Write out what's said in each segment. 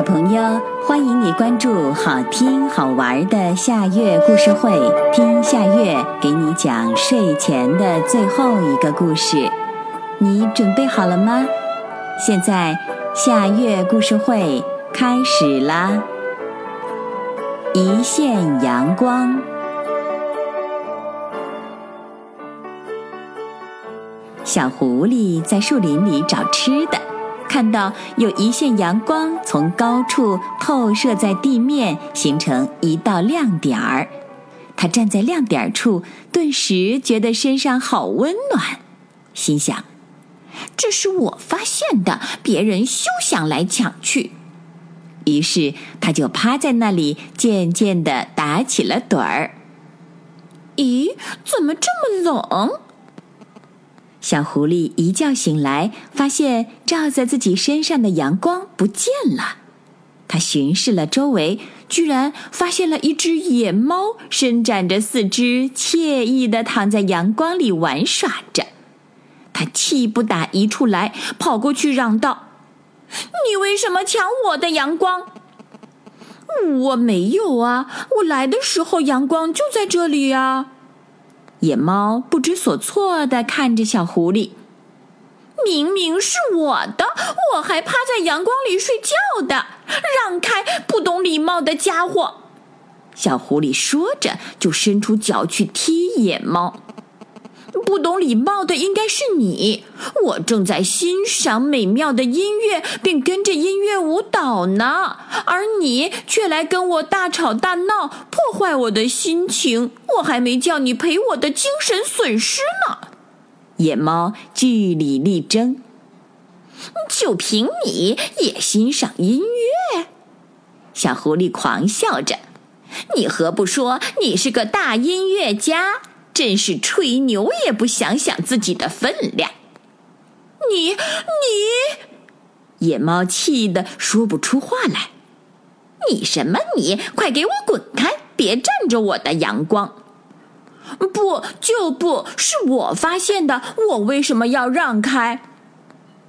小朋友，欢迎你关注好听好玩的夏月故事会，听夏月给你讲睡前的最后一个故事。你准备好了吗？现在夏月故事会开始啦！一线阳光，小狐狸在树林里找吃的。看到有一线阳光从高处透射在地面，形成一道亮点儿。他站在亮点处，顿时觉得身上好温暖，心想：“这是我发现的，别人休想来抢去。”于是他就趴在那里，渐渐地打起了盹儿。咦，怎么这么冷？小狐狸一觉醒来，发现照在自己身上的阳光不见了。他巡视了周围，居然发现了一只野猫，伸展着四肢，惬意地躺在阳光里玩耍着。他气不打一处来，跑过去嚷道：“你为什么抢我的阳光？”“我没有啊，我来的时候阳光就在这里呀。”野猫不知所措的看着小狐狸，明明是我的，我还趴在阳光里睡觉的，让开！不懂礼貌的家伙！小狐狸说着，就伸出脚去踢野猫。不懂礼貌的应该是你，我正在欣赏美妙的音乐，并跟着音乐舞蹈呢，而你却来跟我大吵大闹，破坏我的心情。我还没叫你赔我的精神损失呢。野猫据理力争，就凭你也欣赏音乐？小狐狸狂笑着，你何不说你是个大音乐家？真是吹牛也不想想自己的分量！你你，野猫气得说不出话来。你什么你？快给我滚开！别占着我的阳光！不就不是我发现的？我为什么要让开？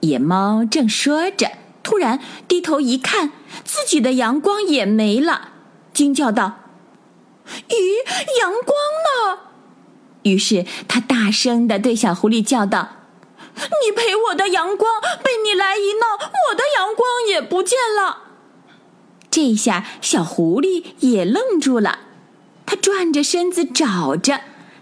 野猫正说着，突然低头一看，自己的阳光也没了，惊叫道：“咦，阳光呢？”于是他大声地对小狐狸叫道：“你赔我的阳光！被你来一闹，我的阳光也不见了。”这下小狐狸也愣住了，他转着身子找着，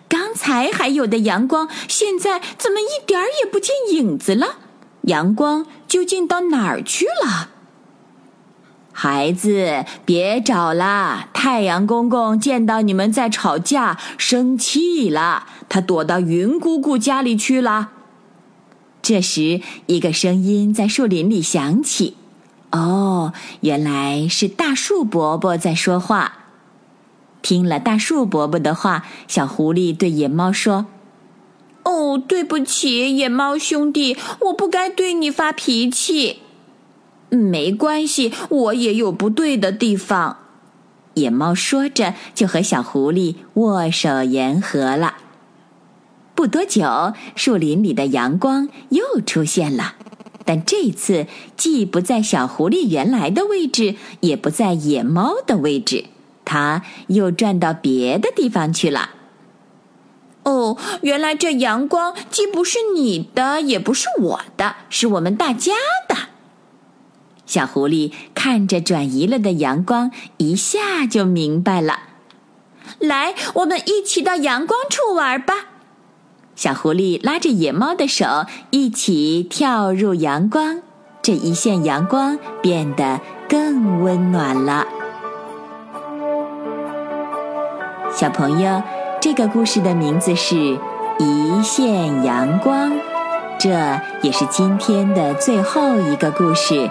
刚才还有的阳光，现在怎么一点儿也不见影子了？阳光究竟到哪儿去了？孩子，别找了！太阳公公见到你们在吵架，生气了，他躲到云姑姑家里去了。这时，一个声音在树林里响起：“哦，原来是大树伯伯在说话。”听了大树伯伯的话，小狐狸对野猫说：“哦，对不起，野猫兄弟，我不该对你发脾气。”没关系，我也有不对的地方。野猫说着，就和小狐狸握手言和了。不多久，树林里的阳光又出现了，但这次既不在小狐狸原来的位置，也不在野猫的位置，它又转到别的地方去了。哦，原来这阳光既不是你的，也不是我的，是我们大家的。小狐狸看着转移了的阳光，一下就明白了。来，我们一起到阳光处玩吧。小狐狸拉着野猫的手，一起跳入阳光。这一线阳光变得更温暖了。小朋友，这个故事的名字是《一线阳光》，这也是今天的最后一个故事。